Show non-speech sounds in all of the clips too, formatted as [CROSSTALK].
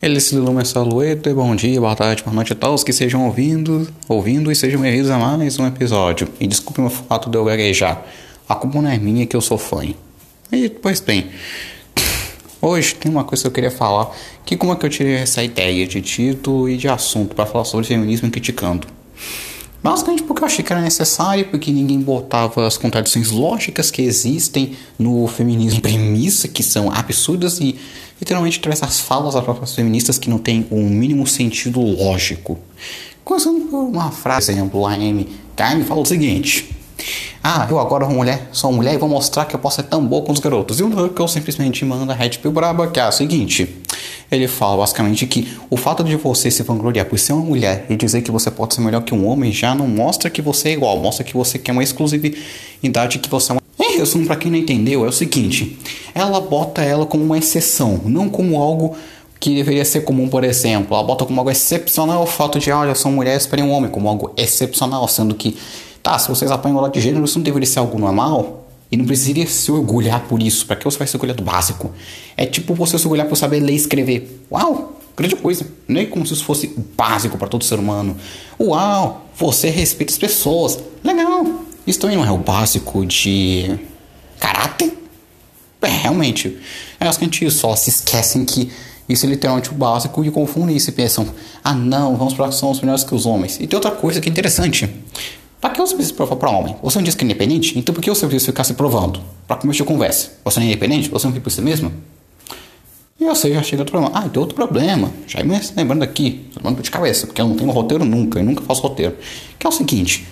Eles se Lumes Alueta, bom dia, boa tarde, boa noite a todos que estejam ouvindo, ouvindo e sejam bem-vindos a mais um episódio. E desculpe o fato de eu gaguejar, a culpa não é minha que eu sou fã. E, pois bem, hoje tem uma coisa que eu queria falar, que como é que eu tirei essa ideia de título e de assunto para falar sobre feminismo criticando. Basicamente porque eu achei que era necessário, porque ninguém botava as contradições lógicas que existem no feminismo em premissa, que são absurdas, e literalmente traz essas falas das próprias feministas que não tem um mínimo sentido lógico. Começando por uma frase, por exemplo, a Amy Carne fala o seguinte. Ah, eu agora uma mulher, sou mulher e vou mostrar que eu posso ser tão boa com os garotos. E o Huckle simplesmente manda a Red Pill braba, que é a seguinte. Ele fala basicamente que o fato de você se vangloriar por ser uma mulher e dizer que você pode ser melhor que um homem já não mostra que você é igual, mostra que você quer uma exclusividade, que você é uma. Em resumo, para quem não entendeu, é o seguinte: ela bota ela como uma exceção, não como algo que deveria ser comum, por exemplo. Ela bota como algo excepcional o fato de, olha, são mulheres para um homem, como algo excepcional, sendo que, tá, se vocês apanham lado de gênero, isso não deveria ser algo normal? E não precisaria se orgulhar por isso. Para que você vai se orgulhar do básico? É tipo você se orgulhar por saber ler e escrever. Uau! Grande coisa. Não é como se isso fosse básico para todo ser humano. Uau! Você respeita as pessoas. Legal! Isso também não é o básico de caráter? É, realmente. É acho que a gente só se esquecem que isso é literalmente o básico e confundem isso e pensam: ah, não, vamos para somos melhores que os homens. E tem outra coisa que é interessante. Para que você precisa provar para homem? Você não diz que é independente? Então por que você precisa ficar se provando? Para começar a conversa. Você não é independente? Você não vive por si mesmo? E eu sei, já chega outro problema. Ah, tem outro problema. Já me lembrando aqui, lembrando de cabeça, porque eu não tenho roteiro nunca, e nunca faço roteiro. Que é o seguinte: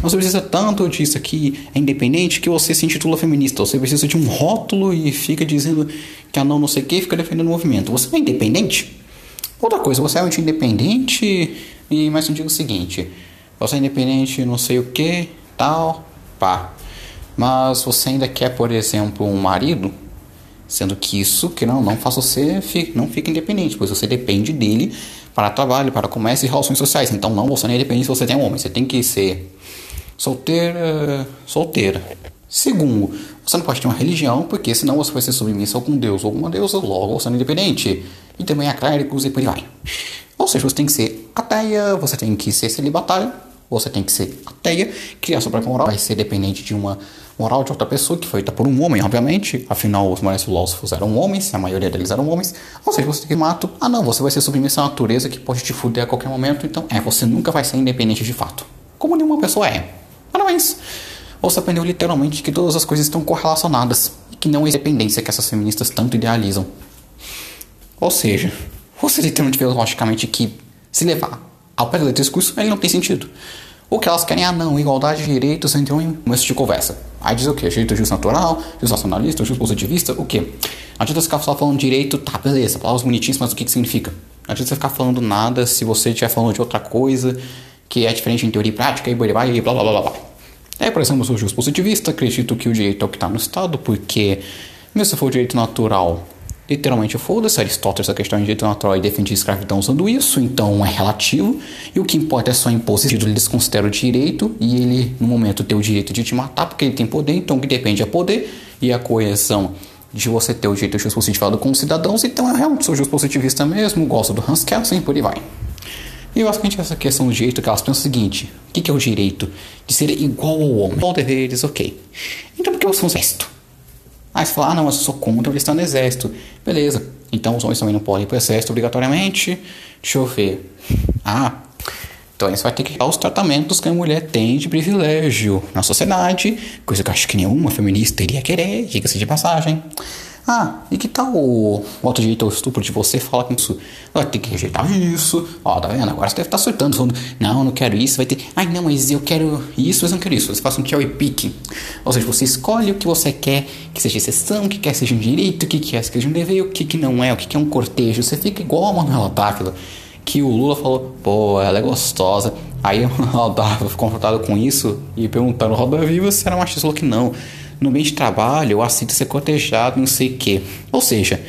você precisa tanto disso aqui, é independente, que você se intitula feminista. Você precisa de um rótulo e fica dizendo que a não não sei o que fica defendendo o movimento. Você é independente? Outra coisa, você é independente e mais eu digo o seguinte: você é independente, não sei o que, tal, pá. Mas você ainda quer, por exemplo, um marido, sendo que isso, que não, não faz você, não fica independente, pois você depende dele para trabalho, para comércio e relações sociais. Então, não, você não é independente se você tem um homem, você tem que ser solteira, solteira. Segundo, você não pode ter uma religião, porque senão você vai ser submissa a algum deus ou alguma deusa, logo você não é independente. E também a clérigos e por aí vai. Ou seja, você tem que ser ateia, você tem que ser celibatário, você tem que ser ateia, criar sua própria moral, vai ser dependente de uma moral de outra pessoa, que foi feita por um homem, obviamente, afinal os maiores filósofos eram homens, a maioria deles eram homens, ou seja, você tem que mato, ah não, você vai ser submisso à natureza que pode te fuder a qualquer momento, então é, você nunca vai ser independente de fato, como nenhuma pessoa é. Parabéns! Você aprendeu literalmente que todas as coisas estão correlacionadas e que não é independência que essas feministas tanto idealizam. Ou seja, você literalmente vê logicamente que se levar ao pé do discurso, ele não tem sentido. O que elas querem, ah não, igualdade de direitos entre um começo de conversa. Aí diz o quê? Direito justo natural, justo nacionalista, justo positivista, o quê? Não adianta ficar só falando direito, tá, beleza, palavras bonitinhas, mas o que que significa? Não adianta você ficar falando nada se você estiver falando de outra coisa que é diferente em teoria e prática e blá blá blá blá blá. É, por exemplo, eu sou justo positivista, acredito que o direito é o que está no Estado, porque mesmo se for direito natural, literalmente foda-se, Aristóteles a questão de direito natural e defendia a escravidão usando isso, então é relativo, e o que importa é só impor esse título, eles consideram direito, e ele no momento tem o direito de te matar porque ele tem poder, então o que depende é poder, e a coesão de você ter o direito de justo com os cidadãos, então eu realmente sou positivista mesmo, gosto do Hans Kelsen, por aí vai. E basicamente essa questão do direito que elas pensam o seguinte, o que, é o direito de ser igual ao homem? Igual deveres, ok. Então por que você é um exército? Aí você fala, ah não, eu sou contra o estar no exército. Beleza, então os homens também não podem ir para o exército obrigatoriamente. Deixa eu ver. Ah, então você vai ter que dar os tratamentos que a mulher tem de privilégio na sociedade, coisa que eu acho que nenhuma feminista iria querer, diga-se de passagem. Ah, e que tal o voto direito ao estupro de você fala com isso? Vai ter que rejeitar isso. Ó, tá vendo? Agora você deve estar surtando, falando, não, não quero isso. Vai ter, ai não, mas eu quero isso, mas não quero isso. Você faz um cherry picking. Ou seja, você escolhe o que você quer que seja exceção, o que quer que seja um direito, o que quer que seja um dever, o que, que não é, o que, que é um cortejo. Você fica igual a Manuela Dávila, que o Lula falou, pô, ela é gostosa. Aí a Manuela Dávila ficou confrontado com isso e perguntaram Roda Viva se era machista. Falou que não no meio de trabalho, eu aceito ser cotejado, não sei o quê. Ou seja,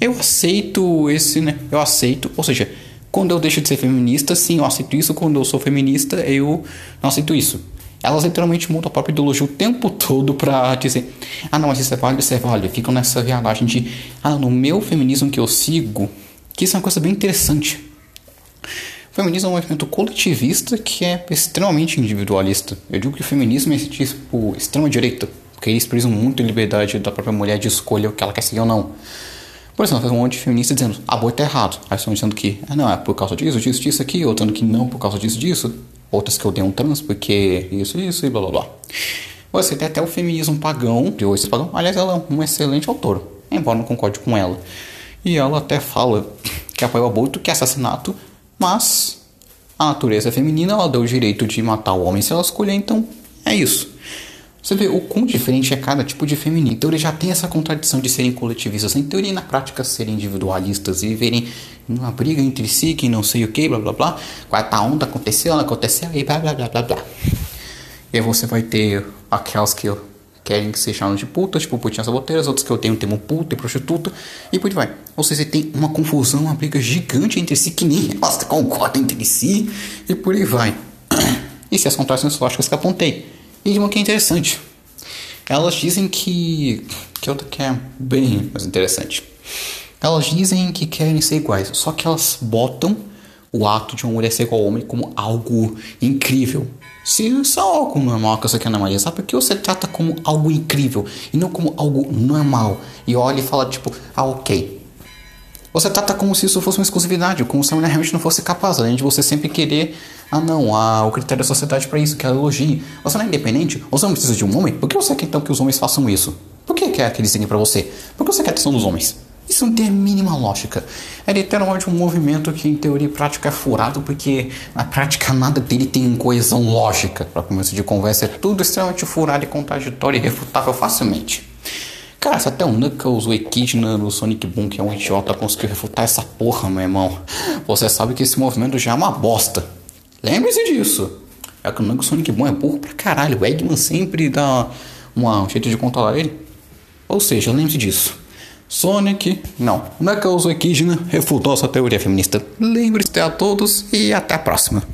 eu aceito esse, né? Eu aceito, ou seja, quando eu deixo de ser feminista, sim, eu aceito isso. Quando eu sou feminista, eu não aceito isso. Elas literalmente mudam a própria ideologia o tempo [LAUGHS] todo pra dizer: ah, não, mas isso é válido, isso é válido. Ficam nessa viagem de: ah, no meu feminismo que eu sigo, que isso é uma coisa bem interessante. O feminismo é um movimento coletivista que é extremamente individualista. Eu digo que o feminismo é tipo extrema-direita, porque eles prezam muito a liberdade da própria mulher de escolher o que ela quer seguir ou não. Por exemplo, faz um monte de feministas dizendo aborto é errado. Aí estão dizendo que ah, não, é por causa disso, disso, disso aqui, outro dizendo que não por causa disso, disso. Outras que odeiam trans porque isso, isso e blá blá blá. Você tem até o feminismo pagão, de hoje pagão. Aliás, ela é um excelente autor, embora não concorde com ela. E ela até fala que apoia o aborto, que é assassinato, mas a natureza feminina ela deu o direito de matar o homem se ela escolher, então é isso. Você vê o quão diferente é cada tipo de feminino. Então ele já tem essa contradição de serem coletivistas, em teoria e na prática serem individualistas e viverem numa briga entre si, que não sei o que, blá blá blá. Quarta onda aconteceu, ela aconteceu e blá blá blá blá blá. E aí você vai ter aquelas que querem que se chamam de putas, tipo putinhas saboteiras, outros que eu tenho o termo puta e prostituta, e por aí vai. Ou seja, tem uma confusão, uma briga gigante entre si que nem elas concordam entre si, e por aí vai. [COUGHS] E se as contradições lógicas que apontei. E uma que é interessante. Elas dizem que. Que outra que é bem mais interessante. Elas dizem que querem ser iguais, só que elas botam o ato de uma mulher ser igual ao homem como algo incrível. Se isso é algo normal que você quer na Maria, sabe por que você trata como algo incrível e não como algo normal? E olha e fala tipo, ah, ok, você trata como se isso fosse uma exclusividade, como se a mulher realmente não fosse capaz, além de você sempre querer, ah não, ah, o critério da sociedade para isso, que é elogie. Você não é independente, você não precisa de um homem, por que você quer então que os homens façam isso? Por que quer que eles para você? Por que você quer a atenção dos homens? Isso não tem a mínima lógica. É literalmente um movimento que em teoria e prática é furado, porque na prática nada dele tem coesão lógica. Para começo de conversa, é tudo extremamente furado e contraditório e refutável facilmente. Cara, se até o Knuckles, o Echidna no Sonic Boom, que é um idiota, conseguiu refutar essa porra, meu irmão, você sabe que esse movimento já é uma bosta. Lembre-se disso. É que o Knuckles Sonic Boom é burro pra caralho. O Eggman sempre dá uma, um jeito de controlar ele. Ou seja, lembre-se disso. Sonic, não. Knuckles, o Echidna refutou essa teoria feminista. Lembre-se a todos e até a próxima.